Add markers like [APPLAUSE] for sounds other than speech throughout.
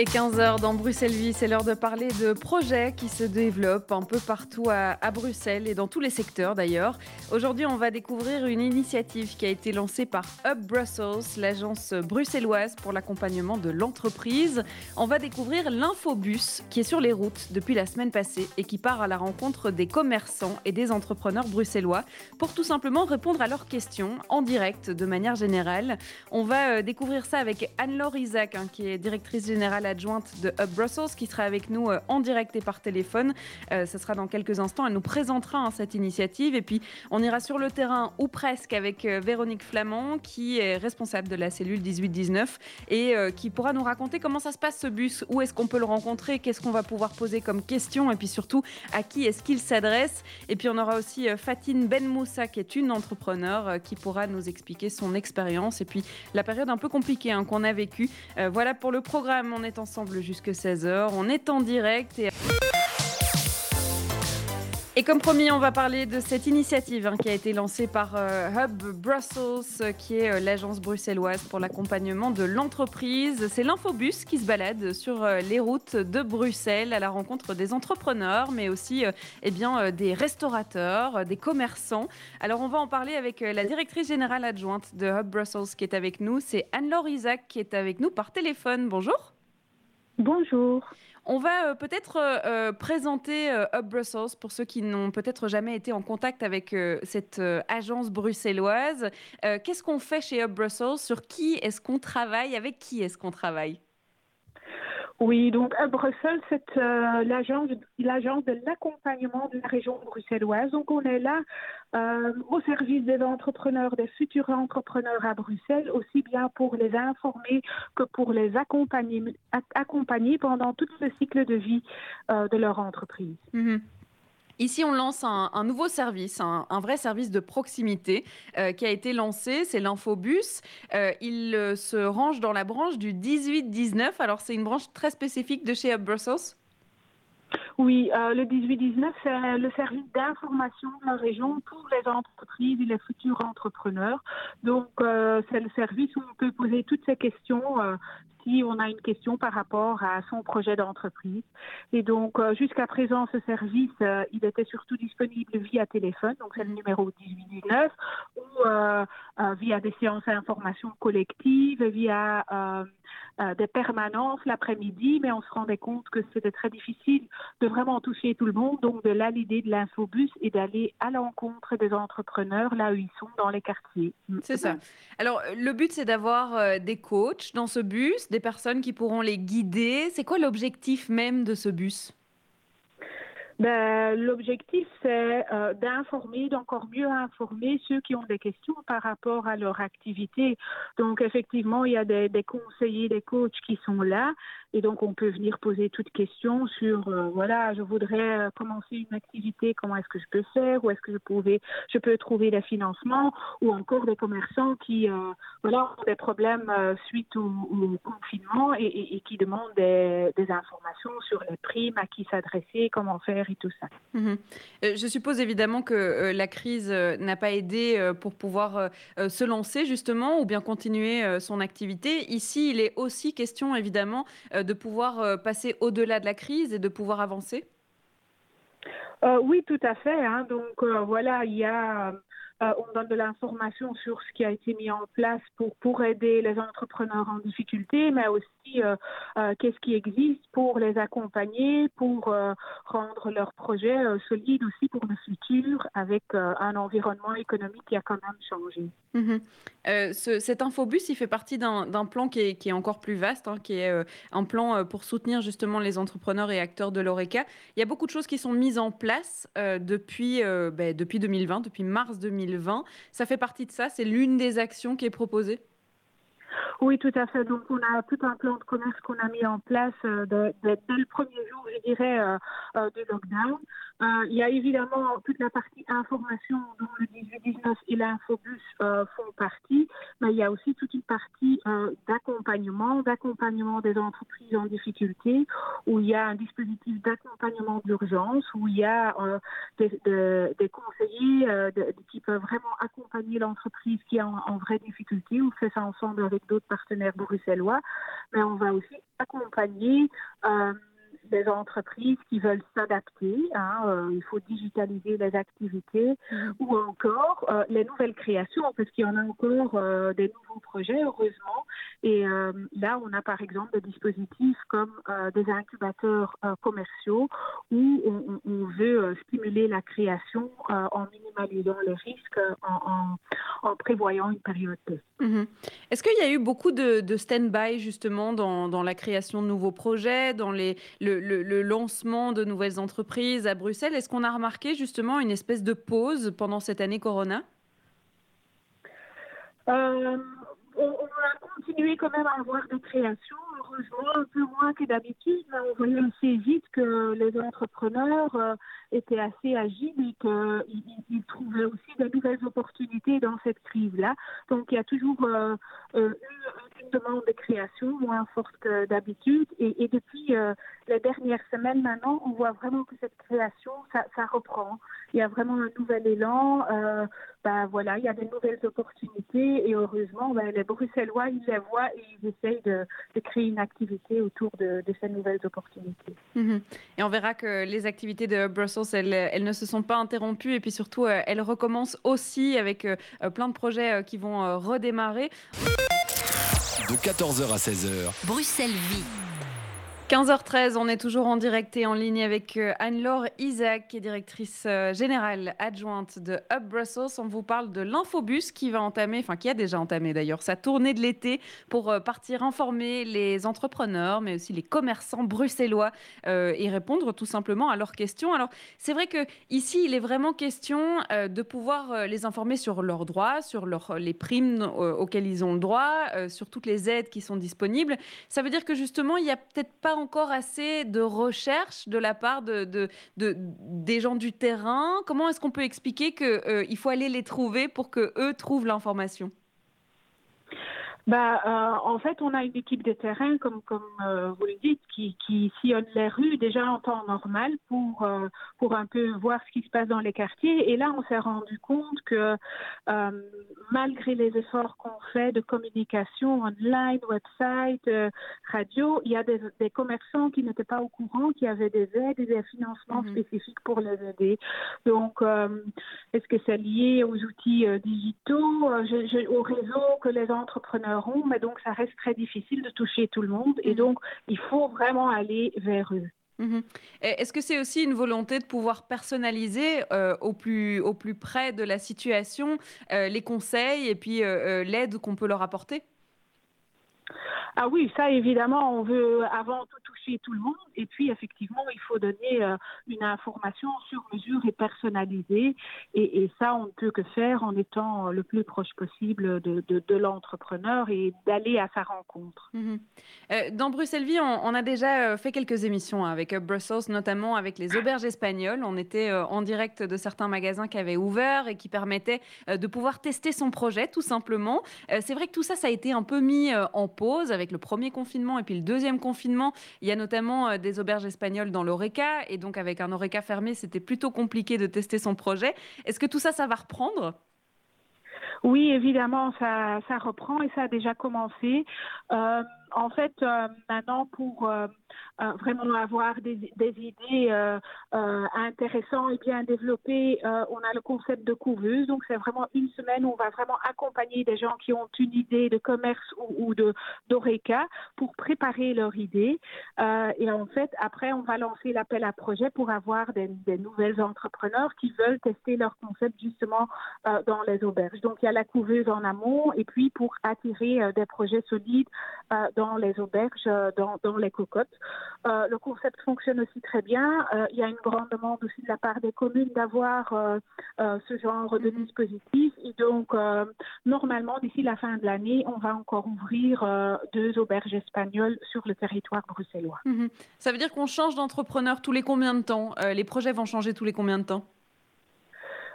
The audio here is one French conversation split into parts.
et 15h dans Bruxelles Vie, c'est l'heure de parler de projets qui se développent un peu partout à, Bruxelles et dans tous les secteurs d'ailleurs. Aujourd'hui, on va découvrir une initiative qui a été lancée par Hub Brussels, l'agence bruxelloise pour l'accompagnement de l'entreprise. On va découvrir l'Infobus qui est sur les routes depuis la semaine passée et qui part à la rencontre des commerçants et des entrepreneurs bruxellois pour tout simplement répondre à leurs questions en direct de manière générale. On va euh, découvrir ça avec Anne-Laure Isaac, hein, qui est directrice générale adjointe de Hub Brussels, qui sera avec nous euh, en direct et par téléphone. Euh, ce sera dans quelques instants. Elle nous présentera hein, cette initiative. Et puis, on ira sur le terrain, ou presque, avec euh, Véronique Flamand, qui est responsable de la cellule 18-19 et qui pourra nous raconter comment ça se passe ce bus, où est-ce qu'on peut le rencontrer, qu'est-ce qu'on va pouvoir poser comme question, et puis surtout, à qui est-ce qu'il s'adresse? Et puis, on aura aussi Fatine Ben Moussa, qui est une entrepreneur, qui pourra nous expliquer son expérience et puis la période un peu compliquée hein, qu'on a vécue. voilà pour le programme. On est ensemble jusque 16h. On est en direct et... Et comme promis, on va parler de cette initiative hein, qui a été lancée par euh, Hub Brussels, qui est euh, l'agence bruxelloise pour l'accompagnement de l'entreprise. C'est l'infobus qui se balade sur euh, les routes de Bruxelles à la rencontre des entrepreneurs, mais aussi eh bien, des restaurateurs, des commerçants. Alors on va en parler avec la directrice générale adjointe de Hub Brussels qui est avec nous. C'est Anne-Laure Isaac qui est avec nous par téléphone. Bonjour. Bonjour. On va euh, peut-être euh, euh, présenter Hub Brussels pour ceux qui n'ont peut-être jamais été en contact avec cette agence bruxelloise. Qu'est-ce qu'on fait chez Hub Brussels? Sur qui est-ce qu'on travaille? Avec qui est-ce qu'on travaille? Oui, donc à Bruxelles, c'est euh, l'agence, de l'accompagnement de la région bruxelloise. Donc on est là euh, au service des entrepreneurs, des futurs entrepreneurs à Bruxelles, aussi bien pour les informer que pour les accompagner, accompagner pendant tout le cycle de vie euh, de leur entreprise. Mm-hmm. Ici, on lance un, nouveau service, un, vrai service de proximité euh, qui a été lancé, c'est l'Infobus. Euh, il euh, se range dans la branche du 18-19. Alors, c'est une branche très spécifique de chez Hub Brussels oui, le 18-19, c'est le service d'information de la région pour les entreprises et les futurs entrepreneurs. Donc, c'est le service où on peut poser toutes ces questions on a une question par rapport à son projet d'entreprise. Et donc, euh, jusqu'à présent, ce service, euh, il était surtout disponible via téléphone, donc c'est le numéro 1819, ou euh, via des séances d'information collectives, via euh, des permanences l'après-midi, mais on se rendait compte que c'était très difficile de vraiment toucher tout le monde. Donc, de là, l'idée de l'infobus est d'aller à l'encontre des entrepreneurs là où ils sont dans les quartiers. C'est ça. Alors, le but, c'est d'avoir des coachs dans ce bus, des personnes qui pourront les guider. C'est quoi l'objectif même de ce bus? Ben, L'objectif, c'est euh, d'informer, d'encore mieux informer ceux qui ont des questions par rapport à leur activité. Donc, effectivement, il y a des, des conseillers, des coachs qui sont là. Et donc, on peut venir poser toutes questions sur, euh, voilà, je voudrais euh, commencer une activité, comment est-ce que je peux faire, où est-ce que je, pouvais, je peux trouver des financements, ou encore des commerçants qui, voilà, ont des problèmes suite au, confinement et, et, qui demandent des, des informations sur les primes, à qui s'adresser, comment faire et tout ça. Mhm. Euh, je suppose évidemment que euh, la crise euh, n'a pas aidé pour pouvoir se lancer justement ou bien continuer son activité. Ici, il est aussi question évidemment de pouvoir passer au-delà de la crise et de pouvoir avancer? oui, tout à fait. Hein. Donc voilà, il y a euh, on donne de l'information sur ce qui a été mis en place pour, pour aider les entrepreneurs en difficulté, mais aussi euh, euh, qu'est-ce qui existe pour les accompagner, pour rendre leurs projets solides aussi pour le futur avec un environnement économique qui a quand même changé. Mhm. cet infobus, il fait partie d'un plan qui est, qui est, encore plus vaste, hein, qui est un plan pour soutenir justement les entrepreneurs et acteurs de l'ORECA. Il y a beaucoup de choses qui sont mises en place depuis, ben, depuis 2020, depuis mars 2020 ça fait partie de ça C'est l'une des actions qui est proposée? Oui, tout à fait. Donc, on a tout un plan de commerce qu'on a mis en place euh, dès, le premier jour, je dirais, du euh, euh, lockdown. Il y a évidemment toute la partie information dont le 18-19 et l'Infobus font partie, mais il y a aussi toute une partie d'accompagnement, d'accompagnement des entreprises en difficulté, où il y a un dispositif d'accompagnement d'urgence, où il y a des, des, conseillers qui peuvent vraiment accompagner l'entreprise qui est en, en vraie difficulté. On fait ça ensemble avec d'autres partenaires bruxellois, mais on va aussi accompagner euh, des entreprises qui veulent s'adapter. Hein, euh, il faut digitaliser les activités mhm. ou encore euh, les nouvelles créations, parce qu'il y en a encore euh, des nouveaux projets, heureusement. Et là, on a par exemple des dispositifs comme des incubateurs commerciaux où on, veut stimuler la création en minimalisant les risques, en, en, prévoyant une période test. Mhm. Est-ce qu'il y a eu beaucoup de, de stand-by justement dans, dans, la création de nouveaux projets, dans les, le, le, lancement de nouvelles entreprises à Bruxelles. Est-ce qu'on a remarqué justement une espèce de pause pendant cette année Corona? Euh, on, a continué quand même à avoir des créations, un peu moins que d'habitude, mais on voyait assez vite que les entrepreneurs euh, étaient assez agiles et qu'ils trouvaient aussi de nouvelles opportunités dans cette crise-là. Donc il y a toujours euh, eu une demande de création moins forte que d'habitude et, depuis les dernières semaines maintenant, on voit vraiment que cette création, ça, reprend. Il y a vraiment un nouvel élan. Euh, ben voilà, il y a des nouvelles opportunités et heureusement, ben, les Bruxellois, ils les voient et ils essayent de, de créer une activité autour de, de ces nouvelles opportunités. Mhm. Et on verra que les activités de Brussels, elles, elles, ne se sont pas interrompues et puis surtout, euh, elles recommencent aussi avec euh, plein de projets qui vont redémarrer. De 14h à 16h. Bruxelles vit. 15h13, on est toujours en direct et en ligne avec euh, Anne-Laure Isaac, qui est directrice euh, générale adjointe de Up Brussels. On vous parle de l'infobus qui va entamer, enfin qui a déjà entamé d'ailleurs, sa tournée de l'été pour euh, partir informer les entrepreneurs, mais aussi les commerçants bruxellois et répondre tout simplement à leurs questions. Alors c'est vrai que ici, il est vraiment question de pouvoir les informer sur leurs droits, sur les primes auxquelles ils ont le droit, sur toutes les aides qui sont disponibles. Ça veut dire que justement, il n'y a peut-être pas encore assez de recherche de la part de, de, des gens du terrain? Comment est-ce qu'on peut expliquer qu'il euh, faut aller les trouver pour que eux trouvent l'information? Bah, euh, en fait, on a une équipe de terrain, comme, comme euh, vous le dites, qui, qui sillonne les rues déjà en temps normal pour, euh, pour un peu voir ce qui se passe dans les quartiers. Et là, on s'est rendu compte que malgré les efforts qu'on fait de communication online, website, radio, il y a des, des commerçants qui n'étaient pas au courant qu'il y avait des aides et des financements mhm. spécifiques pour les aider. Donc, est-ce que c'est lié aux outils digitaux, au réseau que les entrepreneurs mais donc ça reste très difficile de toucher tout le monde et mhm. donc il faut vraiment aller vers eux. Mhm. Est-ce que c'est aussi une volonté de pouvoir personnaliser euh, au, plus, au plus près de la situation euh, les conseils et puis euh, l'aide qu'on peut leur apporter? Ah oui, ça évidemment, on veut avant tout tout le monde. Et puis effectivement, il faut donner euh, une information sur mesure et personnalisée. Et, ça, on ne peut que faire en étant le plus proche possible de, l'entrepreneur et d'aller à sa rencontre. Mhm. Euh, dans Bruxelles Vie, on, a déjà euh, fait quelques émissions hein, avec Brussels, notamment avec les auberges espagnoles. On était en direct de certains magasins qui avaient ouvert et qui permettaient de pouvoir tester son projet, tout simplement. C'est vrai que tout ça, ça a été un peu mis en pause avec le premier confinement et puis le deuxième confinement. Il y a notamment euh, des auberges espagnoles dans l'Oreca et donc avec un Oreca fermé, c'était plutôt compliqué de tester son projet. Est-ce que tout ça, ça va reprendre? Oui, évidemment, ça, ça reprend et ça a déjà commencé. Euh, en fait, euh, maintenant, pour euh, euh, vraiment avoir des, idées intéressantes et bien développées, on a le concept de couveuse. Donc, c'est vraiment une semaine où on va vraiment accompagner des gens qui ont une idée de commerce ou, de d'ORECA pour préparer leur idée. et en fait, après, on va lancer l'appel à projet pour avoir des, des, nouvelles entrepreneurs qui veulent tester leur concept justement dans les auberges. Donc, il y a la couveuse en amont et puis pour attirer des projets solides dans les auberges, euh, dans, les cocottes. Euh, le concept fonctionne aussi très bien. Euh, il y a une grande demande aussi de la part des communes d'avoir ce genre de mhm. dispositif. Et donc, normalement, d'ici la fin de l'année, on va encore ouvrir deux auberges espagnoles sur le territoire bruxellois. Mhm. Ça veut dire qu'on change d'entrepreneur tous les combien de temps? Les projets vont changer tous les combien de temps?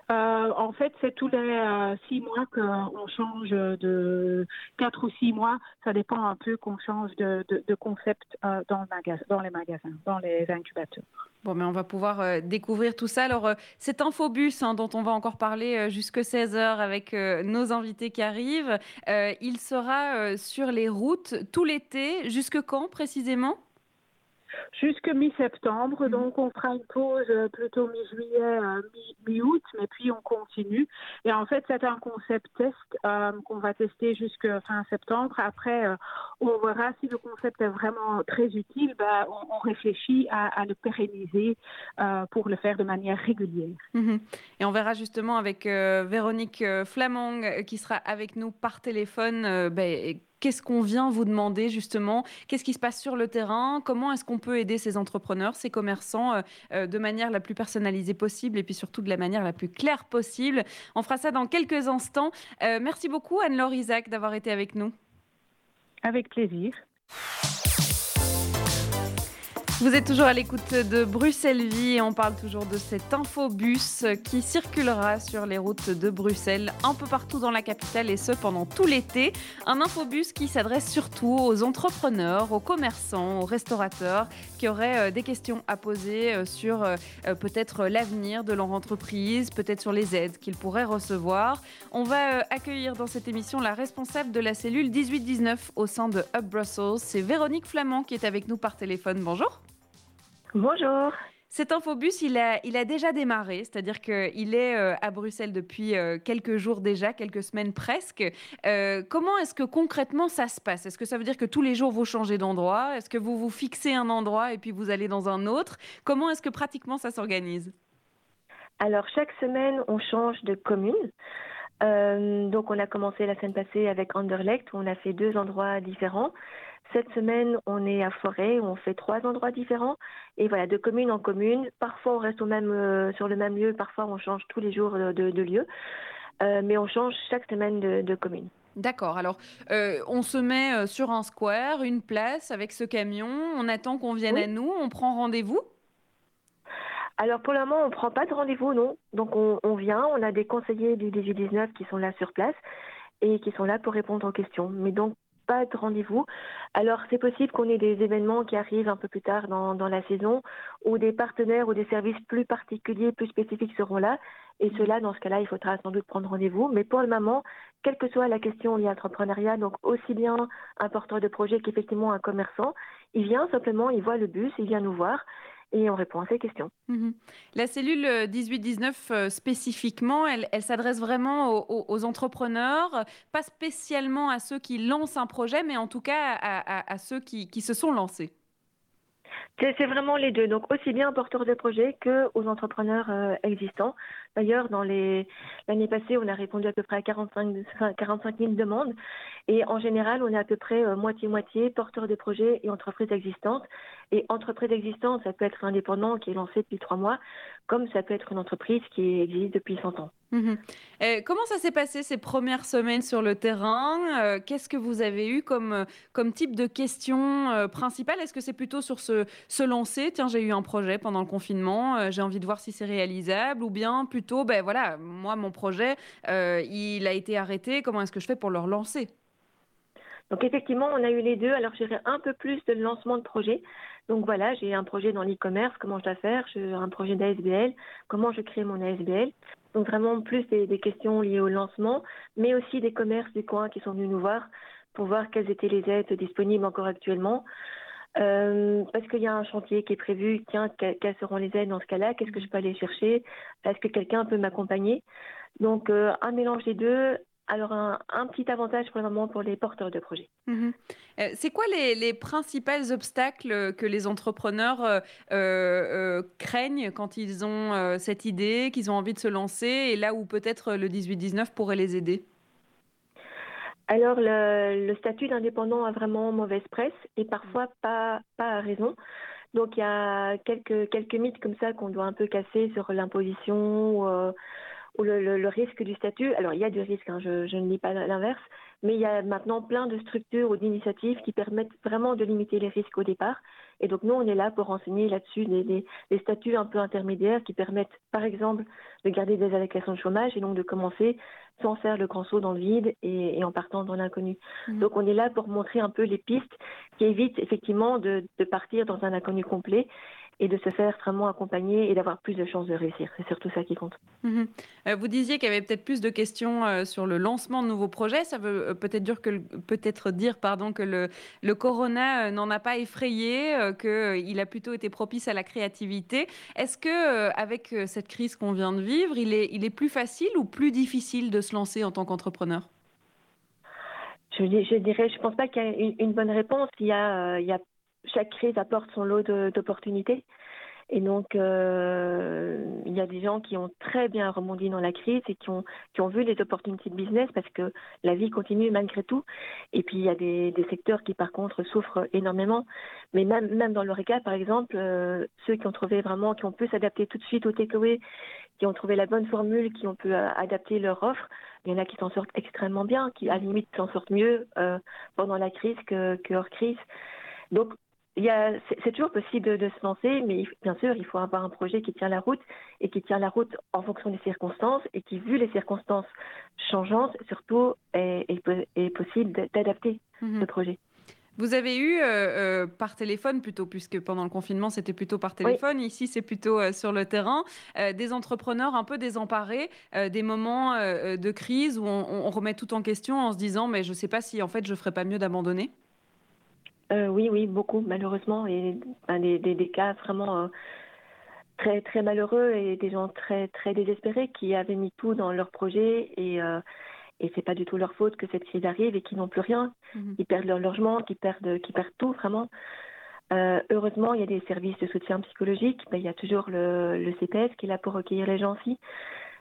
En fait, c'est tous les six mois qu'on change de quatre ou six mois. Ça dépend un peu qu'on change de, concept dans, dans les magasins, dans les incubateurs. Bon, mais on va pouvoir découvrir tout ça. Alors, cet infobus hein, dont on va encore parler jusque 16h avec nos invités qui arrivent, il sera sur les routes tout l'été. Jusque quand précisément? Jusque mi-septembre. Mhm. Donc, on fera une pause euh, plutôt mi-juillet, euh, mi-août, mais puis on continue. Et en fait, c'est un concept test euh, qu'on va tester jusqu'à fin septembre. Après, on verra si le concept est vraiment très utile. Ben, on, réfléchit à, le pérenniser pour le faire de manière régulière. Mhm. Et on verra justement avec Véronique Flamand qui sera avec nous par téléphone. Ben, Qu'est-ce qu'on vient vous demander justement? Qu'est-ce qui se passe sur le terrain? Comment est-ce qu'on peut aider ces entrepreneurs, ces commerçants euh, euh, de manière la plus personnalisée possible et puis surtout de la manière la plus claire possible? On fera ça dans quelques instants. Euh, merci beaucoup Anne-Laure Isaac d'avoir été avec nous. Avec plaisir. Vous êtes toujours à l'écoute de Bruxelles Vie et on parle toujours de cet infobus qui circulera sur les routes de Bruxelles un peu partout dans la capitale et ce pendant tout l'été. Un infobus qui s'adresse surtout aux entrepreneurs, aux commerçants, aux restaurateurs qui auraient euh, des questions à poser euh, sur euh, peut-être l'avenir de leur entreprise, peut-être sur les aides qu'ils pourraient recevoir. On va accueillir dans cette émission la responsable de la cellule 1819 au sein de Hub Brussels. C'est Véronique Flamand qui est avec nous par téléphone. Bonjour. Bonjour. Cet infobus, il a, il a déjà démarré, c'est-à-dire qu'il est euh, à Bruxelles depuis euh, quelques jours déjà, quelques semaines presque. Euh, comment est-ce que concrètement ça se passe? Est-ce que ça veut dire que tous les jours vous changez d'endroit? Est-ce que vous vous fixez un endroit et puis vous allez dans un autre? Comment est-ce que pratiquement ça s'organise? Alors chaque semaine, on change de commune. donc on a commencé la semaine passée avec Anderlecht, où on a fait deux endroits différents. Cette semaine, on est à Forêt, on fait trois endroits différents. Et voilà, de commune en commune. Parfois, on reste au même, euh, sur le même lieu, parfois, on change tous les jours de, lieu. Euh, mais on change chaque semaine de, commune. D'accord. Alors, euh, on se met sur un square, une place avec ce camion. On attend qu'on vienne à nous. On prend rendez-vous? Alors pour le moment, on ne prend pas de rendez-vous, non. Donc on, on, vient, on a des conseillers du 18-19 qui sont là sur place et qui sont là pour répondre aux questions. Mais donc pas de rendez-vous. Alors c'est possible qu'on ait des événements qui arrivent un peu plus tard dans, dans, la saison où des partenaires ou des services plus particuliers, plus spécifiques seront là. Et cela, dans ce cas-là, il faudra sans doute prendre rendez-vous. Mais pour le moment, quelle que soit la question liée à l'entrepreneuriat, donc aussi bien un porteur de projet qu'effectivement un commerçant, il vient simplement, il voit le bus, il vient nous voir et on répond à ces questions. Mhm. La cellule 1819 euh, spécifiquement, elle, s'adresse vraiment aux, entrepreneurs, pas spécialement à ceux qui lancent un projet, mais en tout cas à, ceux qui se sont lancés. C'est vraiment les deux. Donc aussi bien aux porteurs de projets que aux entrepreneurs euh, existants. D'ailleurs, dans l'année passée, on a répondu à peu près à 45 45 000 demandes. Et en général, on est à peu près euh, moitié moitié porteurs de projets et entreprises existantes. Et entreprise existante, ça peut être un indépendant qui est lancé depuis trois mois, comme ça peut être une entreprise qui existe depuis 100 ans. Euh, comment ça s'est passé ces premières semaines sur le terrain? Euh, Qu'est-ce que vous avez eu comme, euh, type de questions principales? Est-ce que c'est plutôt sur se, se lancer? Tiens, j'ai eu un projet pendant le confinement, j'ai envie de voir si c'est réalisable Ou bien plutôt, ben voilà, moi, mon projet, il a été arrêté, comment est-ce que je fais pour le relancer? Donc effectivement, on a eu les deux. Alors j'irai un peu plus de lancement de projet. Donc voilà, j'ai un projet dans l'e-commerce, comment je dois faire? J'ai un projet d'ASBL, comment je crée mon ASBL donc vraiment plus des, questions liées au lancement, mais aussi des commerces du coin qui sont venus nous voir pour voir quelles étaient les aides disponibles encore actuellement. Euh, parce qu'il y a un chantier qui est prévu, tiens, quelles seront les aides dans ce cas-là Qu'est-ce que je peux aller chercher? Est-ce que quelqu'un peut m'accompagner? Donc euh, un mélange des deux alors, un, petit avantage pour le moment pour les porteurs de projets. Mhm. Euh, c'est quoi les, les principaux obstacles que les entrepreneurs craignent quand ils ont cette idée, qu'ils ont envie de se lancer, et là où peut-être le 18-19 pourrait les aider? Alors, le, statut d'indépendant a vraiment mauvaise presse et parfois pas, pas à raison. Donc, il y a quelques, quelques mythes comme ça qu'on doit un peu casser sur l'imposition ou le, risque du statut. Alors, il y a du risque, hein, je, je, ne dis pas l'inverse, mais il y a maintenant plein de structures ou d'initiatives qui permettent vraiment de limiter les risques au départ. Et donc, nous, on est là pour renseigner là-dessus des, statuts un peu intermédiaires qui permettent, par exemple, de garder des allocations de chômage et donc de commencer sans faire le grand saut dans le vide et, en partant dans l'inconnu. Mmh. Donc, on est là pour montrer un peu les pistes qui évitent effectivement de partir dans un inconnu complet et de se faire vraiment accompagner et d'avoir plus de chances de réussir. C'est surtout ça qui compte. Mhm. Euh, vous disiez qu'il y avait peut-être plus de questions euh, sur le lancement de nouveaux projets. Ça veut euh, peut-être dire que, peut-être dire, pardon, que le, le corona n'en a pas effrayé, qu'il a plutôt été propice à la créativité. Est-ce que avec cette crise qu'on vient de vivre, il est, il est plus facile ou plus difficile de se lancer en tant qu'entrepreneur? Je, je, dirais, je pense pas qu'il y a une, bonne réponse. Il y a, il y a chaque crise apporte son lot d'opportunités. Et donc, euh, il y a des gens qui ont très bien rebondi dans la crise et qui ont, qui ont vu les opportunités de business parce que la vie continue malgré tout. Et puis, il y a des, secteurs qui, par contre, souffrent énormément. Mais même, même dans cas, par exemple, euh, ceux qui ont trouvé vraiment, qui ont pu s'adapter tout de suite au takeaway, qui ont trouvé la bonne formule, qui ont pu euh, adapter leur offre, il y en a qui s'en sortent extrêmement bien, qui, à la limite, s'en sortent mieux pendant la crise que, que hors crise. Donc, c'est toujours possible de, se lancer, mais bien sûr, il faut avoir un projet qui tient la route et qui tient la route en fonction des circonstances et qui, vu les circonstances changeantes, surtout est, est, possible d'adapter mhm. le projet. Vous avez eu euh, euh, par téléphone plutôt, puisque pendant le confinement c'était plutôt par téléphone, ici c'est plutôt euh, sur le terrain, des entrepreneurs un peu désemparés, des moments de crise où on, on, remet tout en question en se disant mais je ne sais pas si en fait je ferais pas mieux d'abandonner? Euh, oui, oui, beaucoup, malheureusement, et des, des, cas vraiment euh, très, très malheureux et des gens très, très désespérés qui avaient mis tout dans leur projet et, euh, et c'est pas du tout leur faute que cette crise arrive et qui n'ont plus rien, mhm. qui perdent leur logement, qui perdent, qui perdent tout, vraiment. Euh, heureusement, il y a des services de soutien psychologique. Ben, il y a toujours le, le, CPS qui est là pour recueillir les gens aussi.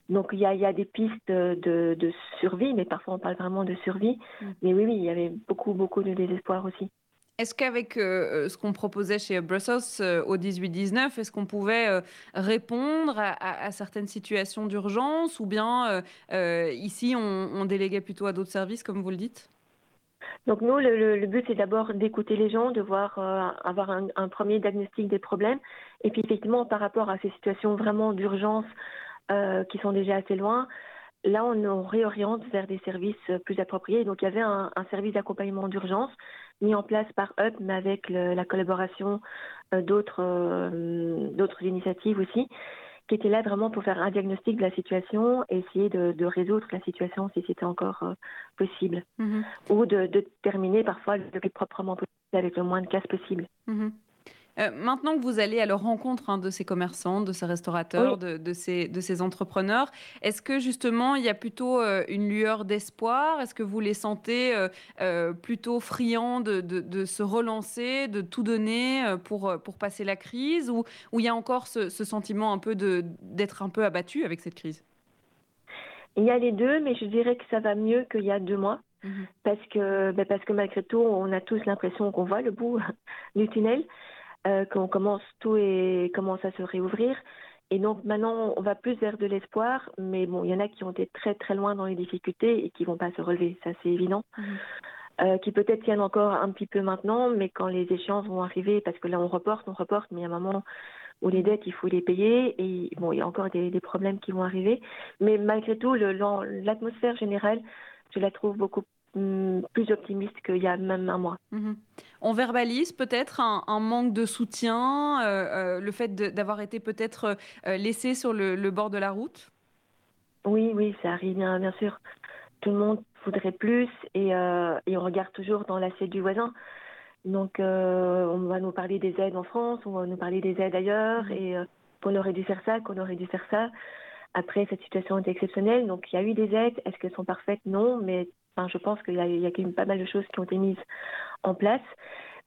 Donc il y a, il y a des pistes de, de, survie, mais parfois on parle vraiment de survie. Mhm. Mais oui, oui, il y avait beaucoup, beaucoup de désespoir aussi. Est-ce qu'avec euh, euh, ce qu'on proposait chez Brussels euh, au 18-19, est-ce qu'on pouvait répondre à, certaines situations d'urgence ou bien ici on, déléguait plutôt à d'autres services comme vous le dites? Donc nous, le, but, c'est d'abord d'écouter les gens, de voir, avoir un, premier diagnostic des problèmes. Et puis effectivement, par rapport à ces situations vraiment d'urgence qui sont déjà assez loin, là, on, on, réoriente vers des services plus appropriés. Donc il y avait un, un service d'accompagnement d'urgence mis en place par UP, mais avec la collaboration euh, euh, d'autres initiatives aussi, qui étaient là vraiment pour faire un diagnostic de la situation et essayer de, résoudre la situation si c'était encore euh, possible, mm-hmm. ou de, terminer parfois le plus proprement possible avec le moins de casse possible. Mm-hmm. Euh, maintenant que vous allez à leur rencontre hein, de ces commerçants, de ces restaurateurs, de, ces, de ces entrepreneurs, est-ce que justement il y a plutôt euh, une lueur d'espoir? Est-ce que vous les sentez euh, plutôt friands de, de, se relancer, de tout donner pour, pour passer la crise? Ou, il y a encore ce, sentiment un peu d'être un peu abattu avec cette crise? Il y a les deux, mais je dirais que ça va mieux qu'il y a deux mois. Mmh parce que, ben, parce que malgré tout, on a tous l'impression qu'on voit le bout [LAUGHS] du tunnel euh, qu'on commence tout et commence à se réouvrir. Et donc maintenant, on va plus vers de l'espoir, mais bon, il y en a qui ont été très très loin dans les difficultés et qui vont pas se relever, ça c'est évident. Mhm. Euh, qui peut-être tiennent encore un petit peu maintenant, mais quand les échéances vont arriver, parce que là on reporte, on reporte, mais il y a un moment où les dettes, il faut les payer, et bon, il y a encore des, des problèmes qui vont arriver. Mais malgré tout, l'atmosphère générale, je la trouve beaucoup plus optimiste qu'il y a même un mois. Mhm. On verbalise peut-être un, manque de soutien, euh, euh, le fait d'avoir été peut-être euh, laissé sur le, bord de la route? Oui, oui, ça arrive bien, bien sûr. Tout le monde voudrait plus et, et on regarde toujours dans l'assiette du voisin. Donc, on va nous parler des aides en France, on va nous parler des aides ailleurs, mhm. et qu'on aurait dû faire ça, qu'on aurait dû faire ça. Après, cette situation est exceptionnelle, donc il y a eu des aides. Est-ce qu'elles sont parfaites? Non, mais je pense qu'il y a, il y a quand même pas mal de choses qui ont été mises en place.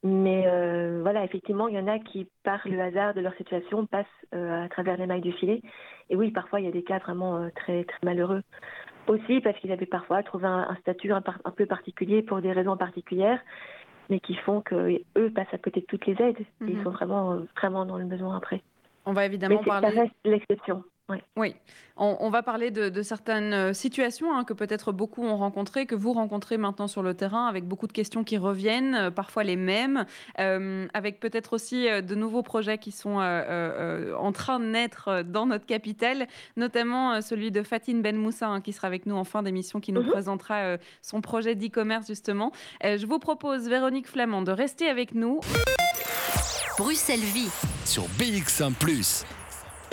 Mais euh, voilà, effectivement, il y en a qui, par le hasard de leur situation, passent euh, à travers les mailles du filet. Et oui, parfois, il y a des cas vraiment euh, très, très malheureux. Aussi parce qu'ils avaient parfois trouvé un, statut un, peu particulier pour des raisons particulières, mais qui font qu'eux passent à côté de toutes les aides. ils mhm. sont vraiment, vraiment dans le besoin après. On va évidemment mais parler. Ça reste l'exception. Oui, on, va parler de, certaines euh, situations hein, que peut-être beaucoup ont rencontrées, que vous rencontrez maintenant sur le terrain, avec beaucoup de questions qui reviennent, euh, parfois les mêmes, euh, avec peut-être aussi de nouveaux projets qui sont en train de naître dans notre capitale, notamment celui de Fatine Ben Moussa, hein, qui sera avec nous en fin d'émission, qui nous mhm. présentera son projet d'e-commerce justement. je vous propose, Véronique Flamand, de rester avec nous. Bruxelles Vie sur BX1 ⁇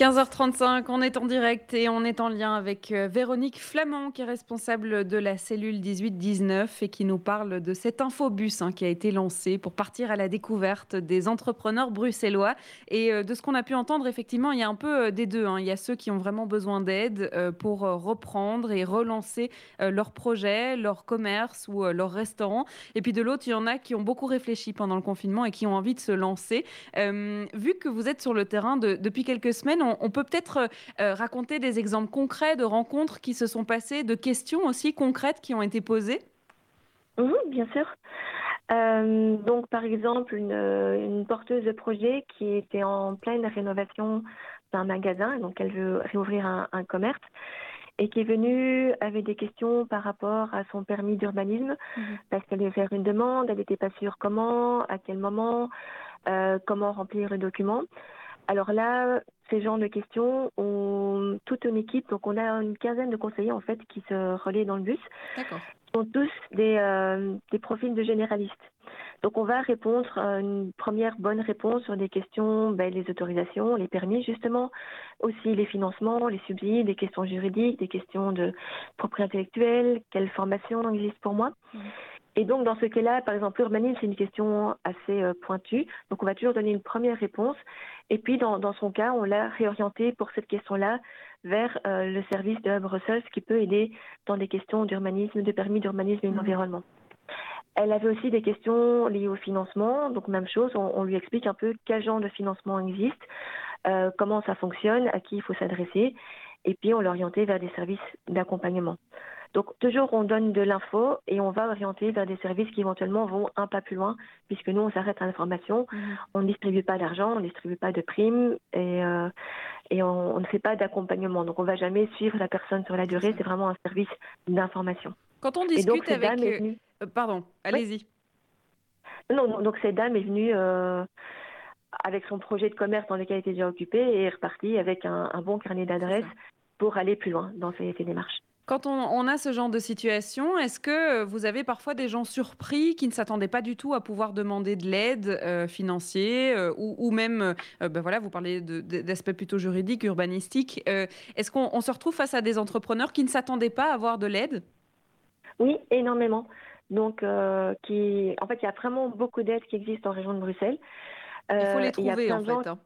15h35, on est en direct et on est en lien avec euh, Véronique Flamand, qui est responsable de la cellule 18-19 et qui nous parle de cet infobus hein, qui a été lancé pour partir à la découverte des entrepreneurs bruxellois. Et euh, de ce qu'on a pu entendre, effectivement, il y a un peu euh, des deux. Hein. Il y a ceux qui ont vraiment besoin d'aide pour reprendre et relancer leur projet, leur commerce ou leur restaurant. Et puis de l'autre, il y en a qui ont beaucoup réfléchi pendant le confinement et qui ont envie de se lancer. vu que vous êtes sur le terrain depuis quelques semaines, on, peut peut-être euh, euh, raconter des exemples concrets de rencontres qui se sont passées, de questions aussi concrètes qui ont été posées? Oui, bien sûr. Euh, donc, par exemple, une, porteuse de projet qui était en pleine rénovation d'un magasin, donc elle veut réouvrir un, commerce, et qui est venue avec des questions par rapport à son permis d'urbanisme, mhm. parce qu'elle devait faire une demande, elle n'était pas sûre comment, à quel moment, comment remplir le document. Alors là, ces genres de questions ont toute une équipe. Donc, on a une quinzaine de conseillers, en fait, qui se relaient dans le bus. D'accord. Ils sont tous des, euh, des profils de généralistes. Donc, on va répondre à une première bonne réponse sur des questions, ben, les autorisations, les permis, justement, aussi les financements, les subsides, des questions juridiques, des questions de propriété intellectuelle, quelle formation existe pour moi? Mmh. Et donc, dans ce cas-là, par exemple, l'urbanisme, c'est une question assez euh, pointue. Donc, on va toujours donner une première réponse. Et puis, dans, dans son cas, on l'a réorienté pour cette question-là vers euh, le service de Bruxelles qui peut aider dans des questions d'urbanisme, de permis d'urbanisme et mmh. d'environnement. Elle avait aussi des questions liées au financement. Donc, même chose, on, lui explique un peu quel genre de financement existe, euh, comment ça fonctionne, à qui il faut s'adresser. Et puis, on l'orientait vers des services d'accompagnement. Donc toujours on donne de l'info et on va orienter vers des services qui éventuellement vont un pas plus loin, puisque nous on s'arrête à l'information, mhm. on ne distribue pas d'argent, on ne distribue pas de primes et, euh, et on, ne fait pas d'accompagnement. Donc on ne va jamais suivre la personne sur la durée, c'est vraiment un service d'information. Quand on discute avec... Euh, euh, pardon, allez-y. Non, donc cette dame est venue avec son projet de commerce dans lequel elle était déjà occupée et est repartie avec un, bon carnet d'adresses pour aller plus loin dans ces démarches. Quand on, a ce genre de situation, est-ce que vous avez parfois des gens surpris qui ne s'attendaient pas du tout à pouvoir demander de l'aide euh, financière euh, ou, même, euh, ben voilà, vous parlez d'aspects plutôt juridiques, urbanistiques. est-ce qu'on se retrouve face à des entrepreneurs qui ne s'attendaient pas à avoir de l'aide? Oui, énormément. Donc, qui, en fait, il y a vraiment beaucoup d'aides qui existent en région de Bruxelles. il faut les trouver, en fait. Hein.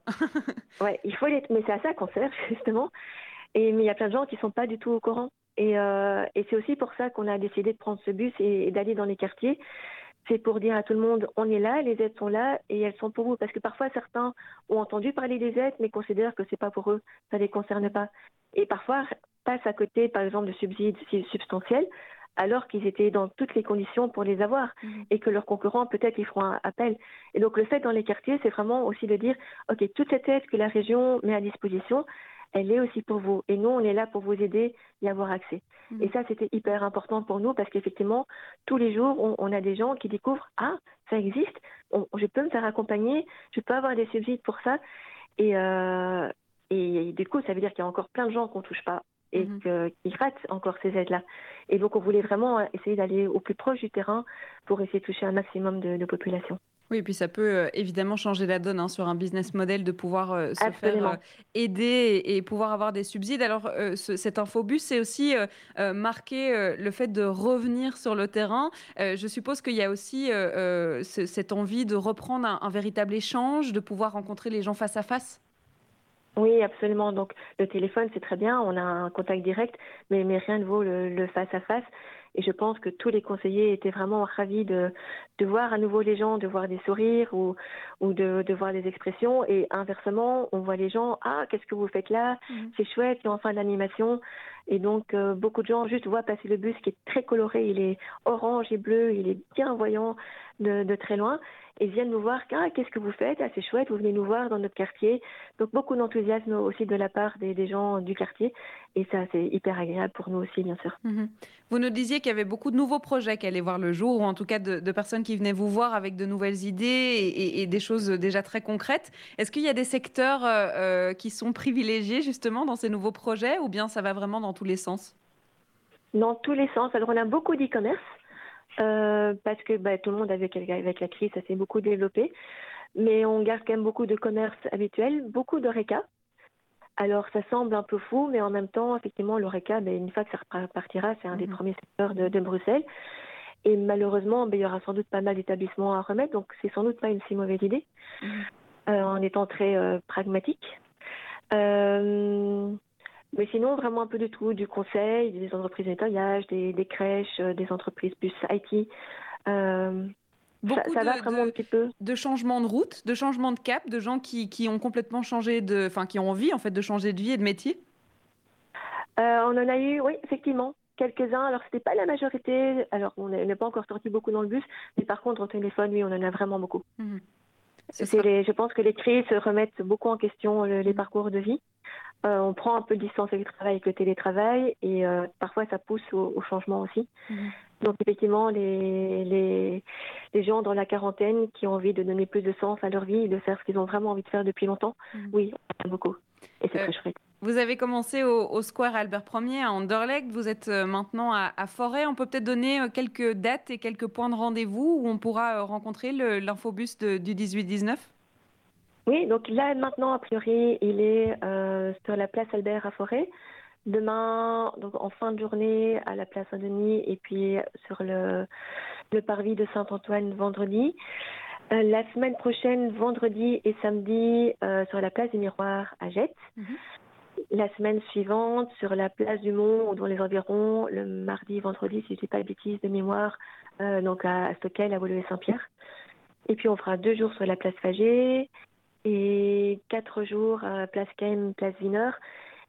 ouais, il faut les... mais c'est à ça qu'on sert, [LAUGHS] justement. Et, mais il y a plein de gens qui ne sont pas du tout au courant. Et, euh, et c'est aussi pour ça qu'on a décidé de prendre ce bus et, d'aller dans les quartiers. C'est pour dire à tout le monde, on est là, les aides sont là et elles sont pour vous. Parce que parfois, certains ont entendu parler des aides, mais considèrent que c'est pas pour eux, ça les concerne pas. Et parfois, passent à côté, par exemple, de subsides substantiels, alors qu'ils étaient dans toutes les conditions pour les avoir mmh. et que leurs concurrents, peut-être, ils feront un appel. Et donc, le fait dans les quartiers, c'est vraiment aussi de dire, OK, toute cette aide que la région met à disposition, elle est aussi pour vous. Et nous, on est là pour vous aider y avoir accès. Mm. Et ça, c'était hyper important pour nous parce qu'effectivement, tous les jours, on, a des gens qui découvrent Ah, ça existe, je peux me faire accompagner, je peux avoir des subsides pour ça. Et, euh, et du coup, ça veut dire qu'il y a encore plein de gens qu'on ne touche pas et mm-hmm. qui ratent encore ces aides-là. Et donc, on voulait vraiment essayer d'aller au plus proche du terrain pour essayer de toucher un maximum de, de population. Oui, et puis ça peut euh, évidemment changer la donne hein, sur un business model de pouvoir euh, se faire euh, aider et, pouvoir avoir des subsides. Alors, cet infobus, c'est aussi marquer le fait de revenir sur le terrain. je suppose qu'il y a aussi cette envie de reprendre un, véritable échange, de pouvoir rencontrer les gens face à face? Oui, absolument. Donc, le téléphone, c'est très bien, on a un contact direct, mais, mais rien ne vaut le face à face. Et je pense que tous les conseillers étaient vraiment ravis de, de voir à nouveau les gens, de voir des sourires ou, ou de, de voir des expressions. Et inversement, on voit les gens, ah, qu'est-ce que vous faites là? Mhm. C'est chouette, et en fin d'animation. Et donc, beaucoup de gens juste voient passer le bus qui est très coloré. Il est orange et bleu. Il est bien voyant de très loin et viennent nous voir. Ah, qu'est-ce que vous faites? Ah, C'est chouette, vous venez nous voir dans notre quartier. Donc beaucoup d'enthousiasme aussi de la part des, gens du quartier. Et ça, c'est hyper agréable pour nous aussi, bien sûr. Mhm. Vous nous disiez qu'il y avait beaucoup de nouveaux projets qui allaient voir le jour, ou en tout cas de, personnes qui venaient vous voir avec de nouvelles idées et, des choses déjà très concrètes. Est-ce qu'il y a des secteurs euh, euh, qui sont privilégiés justement dans ces nouveaux projets, ou bien ça va vraiment dans tous les sens? Dans tous les sens. Alors on a beaucoup d'e-commerce. Euh, parce que bah, tout le monde avec, avec la crise, ça s'est beaucoup développé. Mais on garde quand même beaucoup de commerce habituel, beaucoup d'ORECA. Alors ça semble un peu fou, mais en même temps, effectivement, l'ORECA, bah, une fois que ça repartira, c'est un des mhm. premiers secteurs de, Bruxelles. Et malheureusement, bah, il y aura sans doute pas mal d'établissements à remettre, donc c'est sans doute pas une si mauvaise idée, mhm. euh, en étant très euh, pragmatique. Euh, mais sinon, vraiment un peu de tout, du conseil, des entreprises de nettoyage, des, crèches, euh, des entreprises plus IT. Euh, Beaucoup ça, de, va vraiment un petit peu. De changements de route, de changements de cap, de gens qui, qui ont complètement changé de, enfin qui ont envie en fait de changer de vie et de métier. Euh, on en a eu, oui, effectivement, quelques-uns. Alors, ce n'était pas la majorité. Alors, on n'est pas encore sorti beaucoup dans le bus, mais par contre, au téléphone, oui, on en a vraiment beaucoup. Mmh. je pense que les crises remettent beaucoup en question les parcours de vie. Euh, on prend un peu de distance avec le travail, avec le télétravail, et euh, parfois ça pousse au, changement aussi. Mhm. Donc effectivement, les, les, les, gens dans la quarantaine qui ont envie de donner plus de sens à leur vie de faire ce qu'ils ont vraiment envie de faire depuis longtemps, mhm. oui, beaucoup. Et c'est euh, très chouette. Vous avez commencé au, Square Albert Ier à Anderlecht, vous êtes maintenant à, à Forêt. On peut peut-être donner quelques dates et quelques points de rendez-vous où on pourra rencontrer l'infobus du 18-19 oui, donc là maintenant, a priori, il est euh, sur la place Albert à Forêt. Demain, donc en fin de journée, à la place Saint-Denis et puis sur le, le parvis de Saint-Antoine vendredi. Euh, la semaine prochaine, vendredi et samedi, euh, sur la place du Miroir à Jette. Mhm. La semaine suivante, sur la place du Mont ou dans les environs, le mardi, vendredi, si je ne dis pas de bêtises de mémoire, donc à Stockel, à Woluwe Saint-Pierre. Et puis on fera deux jours sur la place Fagé et quatre jours à Place Caim, Place Wiener.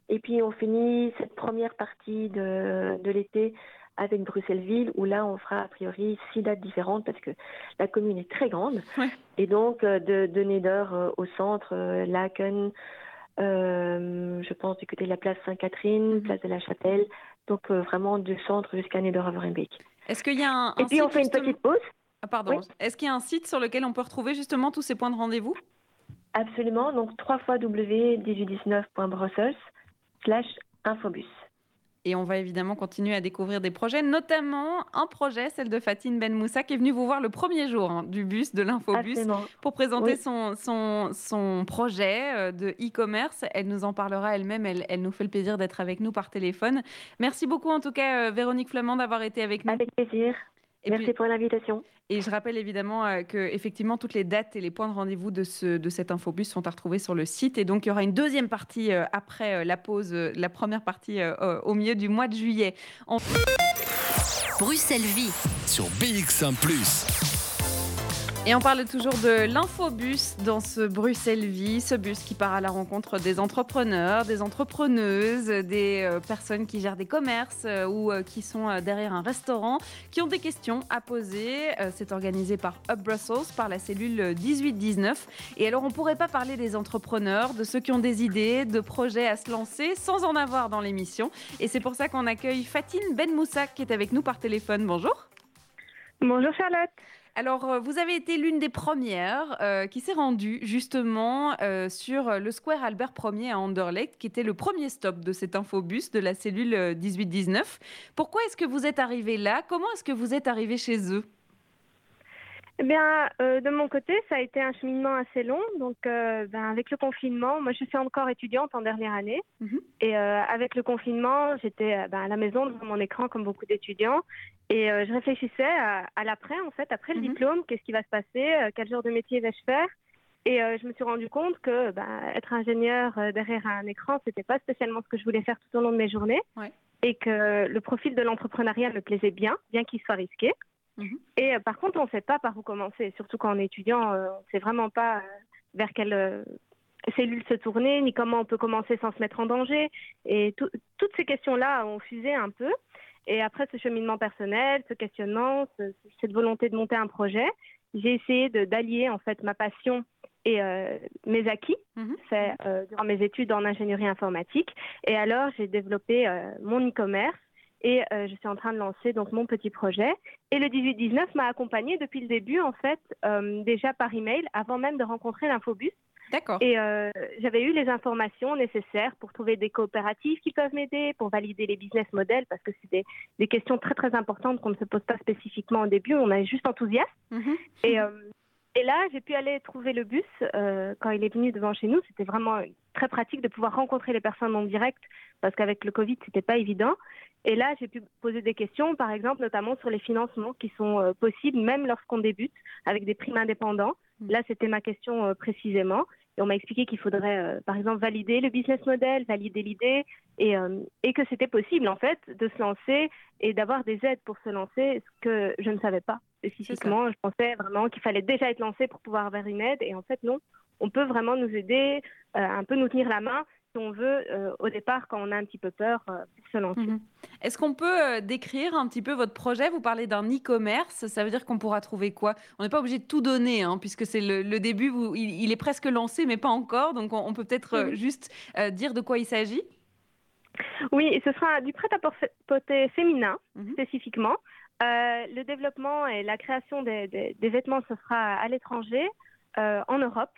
Et puis on finit cette première partie de, de l'été avec Bruxelles-Ville, où là on fera a priori six dates différentes parce que la commune est très grande. Et donc euh, de, de Neder euh, au centre, euh, Laken, je pense du côté de la place Sainte-Catherine, mhm. place de la Chapelle, donc vraiment du centre jusqu'à Neder-Averenbeek. Est-ce qu'il y a un, Et puis on fait une petite pause. Ah, pardon. Est-ce qu'il y a un site sur lequel on peut retrouver justement tous ces points de rendez-vous? Absolument. Donc, 3 fois w1819.brussels slash infobus. Et on va évidemment continuer à découvrir des projets, notamment un projet, celle de Fatine Ben Moussa, qui est venue vous voir le premier jour hein, du bus, de l'infobus, pour présenter son, son, son, projet euh, de e-commerce. Elle nous en parlera elle-même, elle, elle nous fait le plaisir d'être avec nous par téléphone. Merci beaucoup en tout cas, euh, Véronique Flamand, d'avoir été avec nous. Avec plaisir. Merci pour l'invitation. Et je rappelle évidemment euh, que effectivement toutes les dates et les points de rendez-vous de, ce, de cet infobus sont à retrouver sur le site. Et donc il y aura une deuxième partie euh, après euh, la pause, la première partie au milieu du mois de juillet. Bruxelles Vie sur BX1 ⁇ et on parle toujours de l'infobus dans ce Bruxelles Vie, ce bus qui part à la rencontre des entrepreneurs, des entrepreneuses, des euh, personnes qui gèrent des commerces euh, ou euh, qui sont derrière un restaurant, qui ont des questions à poser. C'est organisé par Up Brussels, par la cellule 1819. Et alors on ne pourrait pas parler des entrepreneurs, de ceux qui ont des idées, de projets à se lancer sans en avoir dans l'émission. Et c'est pour ça qu'on accueille Fatine Ben Moussa qui est avec nous par téléphone. Bonjour. Bonjour Charlotte. Alors, euh, vous avez été l'une des premières euh, qui s'est rendue justement euh, sur le Square Albert Ier à Anderlecht, qui était le premier stop de cet infobus de la cellule 1819. Pourquoi est-ce que vous êtes arrivé là? Comment est-ce que vous êtes arrivé chez eux? Eh bien, de mon côté, ça a été un cheminement assez long. Donc, ben, avec le confinement, moi, je suis encore étudiante en dernière année. Mhm. Et avec le confinement, j'étais ben, à la maison devant mon écran, comme beaucoup d'étudiants. Et euh, je réfléchissais à, l'après, en fait, après le mhm. diplôme, qu'est-ce qui va se passer, euh, quel genre de métier vais-je faire? Et euh, je me suis rendu compte que bah, être ingénieur derrière un écran, c'était pas spécialement ce que je voulais faire tout au long de mes journées. Et que le profil de l'entrepreneuriat me plaisait bien, bien qu'il soit risqué. Mhm. Et par contre, on ne sait pas par où commencer, surtout quand on est étudiant, on ne sait vraiment pas vers quelle cellule se tourner, ni comment on peut commencer sans se mettre en danger. Et toutes ces questions-là ont fusé un peu. Et après ce cheminement personnel, ce questionnement, cette volonté de monter un projet, j'ai essayé d'allier en fait ma passion et euh, mes acquis fait, euh, durant mes études en ingénierie informatique. Et alors, j'ai développé euh, mon e-commerce et je suis en train de lancer donc mon petit projet. Et le 18-19 m'a accompagnée depuis le début, en fait, déjà par email, avant même de rencontrer l'Infobus. D'accord. Et j'avais eu les informations nécessaires pour trouver des coopératives qui peuvent m'aider, pour valider les business models, parce que c'est des, des, questions très très importantes qu'on ne se pose pas spécifiquement au début. On est juste enthousiaste. Mhm. Et et là, j'ai pu aller trouver le bus euh, quand il est venu devant chez nous. C'était vraiment très pratique de pouvoir rencontrer les personnes en direct parce qu'avec le Covid, c'était pas évident. Et là, j'ai pu poser des questions, par exemple, notamment sur les financements qui sont euh, possibles même lorsqu'on débute avec des primes indépendants. Mmh. Là, c'était ma question euh, précisément. Et on m'a expliqué qu'il faudrait, euh, par exemple, valider le business model, valider l'idée, et, euh, et, que c'était possible, en fait, de se lancer et d'avoir des aides pour se lancer, ce que je ne savais pas spécifiquement. Je pensais vraiment qu'il fallait déjà être lancé pour pouvoir avoir une aide, et en fait, non. On peut vraiment nous aider, euh, un peu nous tenir la main on veut euh, au départ quand on a un petit peu peur euh, pour se lancer. Mhm. Est-ce qu'on peut décrire un petit peu votre projet? Vous parlez d'un e-commerce, ça veut dire qu'on pourra trouver quoi? On n'est pas obligé de tout donner, hein, puisque c'est le, début, il, est presque lancé, mais pas encore, donc on, peut peut-être juste dire de quoi il s'agit? Oui, ce sera du prêt-à-porter féminin, mhm. spécifiquement. Le développement et la création des, des vêtements, ce sera à l'étranger, en Europe.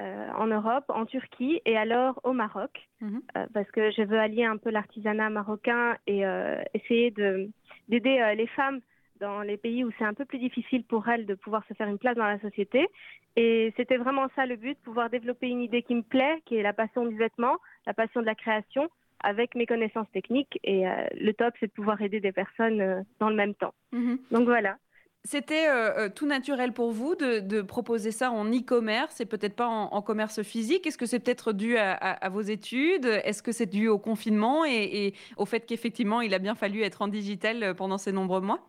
Euh, en Europe, en Turquie et alors au Maroc, mhm. euh, parce que je veux allier un peu l'artisanat marocain et euh, essayer d'aider les femmes dans les pays où c'est un peu plus difficile pour elles de pouvoir se faire une place dans la société. Et c'était vraiment ça le but, pouvoir développer une idée qui me plaît, qui est la passion du vêtement, la passion de la création, avec mes connaissances techniques. Et le top, c'est de pouvoir aider des personnes dans le même temps. Mhm. Donc voilà. C'était euh, euh, tout naturel pour vous de, proposer ça en e-commerce et peut-être pas en, commerce physique? Est-ce que c'est peut-être dû à, vos études? Est-ce que c'est dû au confinement et, au fait qu'effectivement il a bien fallu être en digital euh, pendant ces nombreux mois?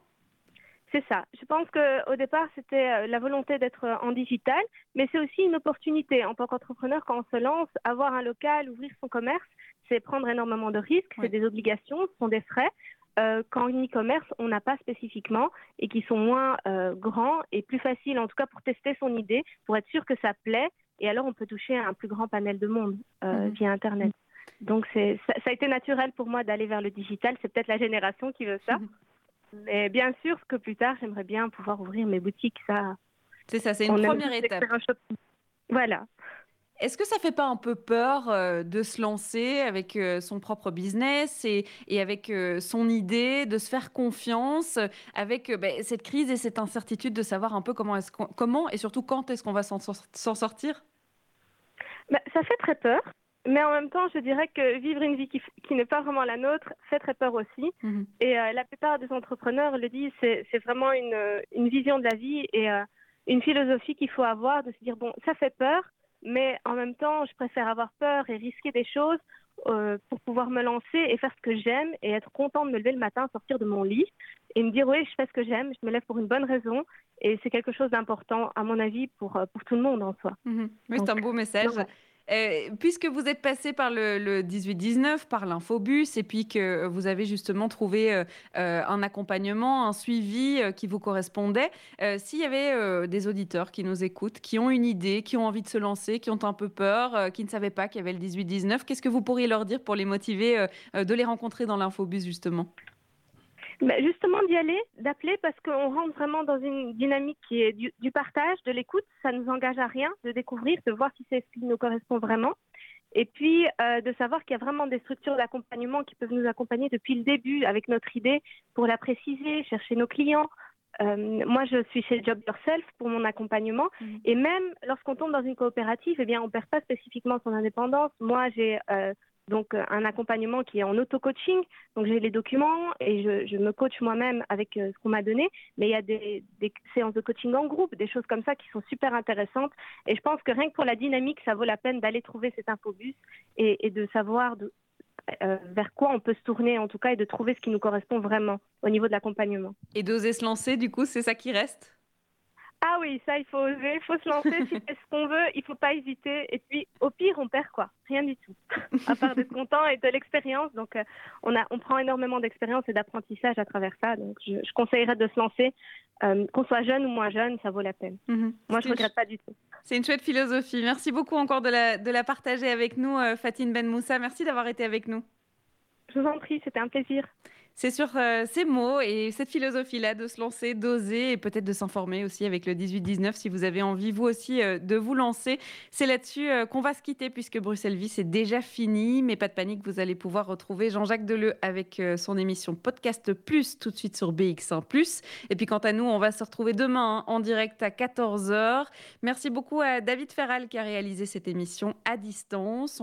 C'est ça. Je pense qu'au départ, c'était la volonté d'être en digital, mais c'est aussi une opportunité en tant qu'entrepreneur quand on se lance, avoir un local, ouvrir son commerce, c'est prendre énormément de risques, c'est des obligations, ce sont des frais. Euh, qu'en e-commerce, on n'a pas spécifiquement et qui sont moins euh, grands et plus faciles, en tout cas pour tester son idée, pour être sûr que ça plaît. Et alors, on peut toucher un plus grand panel de monde euh, mhm. via Internet. Donc, ça, ça, a été naturel pour moi d'aller vers le digital. C'est peut-être la génération qui veut ça. Mhm. Mais bien sûr que plus tard, j'aimerais bien pouvoir ouvrir mes boutiques. Ça, c'est ça, c'est une première étape. Voilà. Est-ce que ça fait pas un peu peur euh, de se lancer avec euh, son propre business et, avec euh, son idée, de se faire confiance avec ben, cette crise et cette incertitude de savoir un peu comment, est comment et surtout quand est-ce qu'on va s'en sortir? Bah, Ça fait très peur. Mais en même temps, je dirais que vivre une vie qui, n'est pas vraiment la nôtre fait très peur aussi. Mmh et la plupart des entrepreneurs le disent, c'est vraiment une, une, vision de la vie et une philosophie qu'il faut avoir, de se dire, bon, ça fait peur, mais en même temps, je préfère avoir peur et risquer des choses euh, pour pouvoir me lancer et faire ce que j'aime et être content de me lever le matin, sortir de mon lit et me dire oui, je fais ce que j'aime, je me lève pour une bonne raison et c'est quelque chose d'important à mon avis pour, euh, pour tout le monde en soi. Mhm. Oui, c'est un beau message. Euh, puisque vous êtes passé par le, 18-19, par l'infobus, et puis que vous avez justement trouvé euh, euh, un accompagnement, un suivi qui vous correspondait, s'il y avait des auditeurs qui nous écoutent, qui ont une idée, qui ont envie de se lancer, qui ont un peu peur, qui ne savaient pas qu'il y avait le 18-19, qu'est-ce que vous pourriez leur dire pour les motiver de les rencontrer dans l'infobus justement? Bah, justement d'y aller, d'appeler parce qu'on rentre vraiment dans une dynamique qui est du, partage, de l'écoute. Ça nous engage à rien de découvrir, de voir si c'est ce qui nous correspond vraiment. Et puis euh, de savoir qu'il y a vraiment des structures d'accompagnement qui peuvent nous accompagner depuis le début avec notre idée pour la préciser, chercher nos clients. Euh, moi, je suis chez Job Yourself pour mon accompagnement. Mmh. Et même lorsqu'on tombe dans une coopérative, eh bien, on perd pas spécifiquement son indépendance. Moi, j'ai euh, donc euh, un accompagnement qui est en auto-coaching. Donc j'ai les documents et je, me coach moi-même avec euh, ce qu'on m'a donné. Mais il y a des, séances de coaching en groupe, des choses comme ça qui sont super intéressantes. Et je pense que rien que pour la dynamique, ça vaut la peine d'aller trouver cet infobus et, et de savoir euh, vers quoi on peut se tourner en tout cas et de trouver ce qui nous correspond vraiment au niveau de l'accompagnement. Et d'oser se lancer, du coup, c'est ça qui reste? Ah oui, ça, il faut oser, il faut se lancer. si [LAUGHS] c'est ce qu'on veut, il faut pas hésiter. Et puis, au pire, on perd quoi Rien du tout. à part d'être content et de l'expérience. Donc, euh, on, a, on prend énormément d'expérience et d'apprentissage à travers ça. Donc, je, conseillerais de se lancer. Euh, qu'on soit jeune ou moins jeune, ça vaut la peine. Mhm. Moi, je ne regrette pas du tout. C'est une chouette philosophie. Merci beaucoup encore de la, de la partager avec nous, euh, Fatine Ben Moussa. Merci d'avoir été avec nous. Je vous en prie, c'était un plaisir. C'est sur euh, ces mots et cette philosophie-là de se lancer, d'oser et peut-être de s'informer aussi avec le 18-19 si vous avez envie, vous aussi, euh, de vous lancer. C'est là-dessus euh, qu'on va se quitter puisque Bruxelles Vie, c'est déjà fini. Mais pas de panique, vous allez pouvoir retrouver Jean-Jacques Deleu avec son émission Podcast Plus tout de suite sur BX1 Et puis quant à nous, on va se retrouver demain hein, en direct à 14h. Merci beaucoup à David Ferral qui a réalisé cette émission à distance.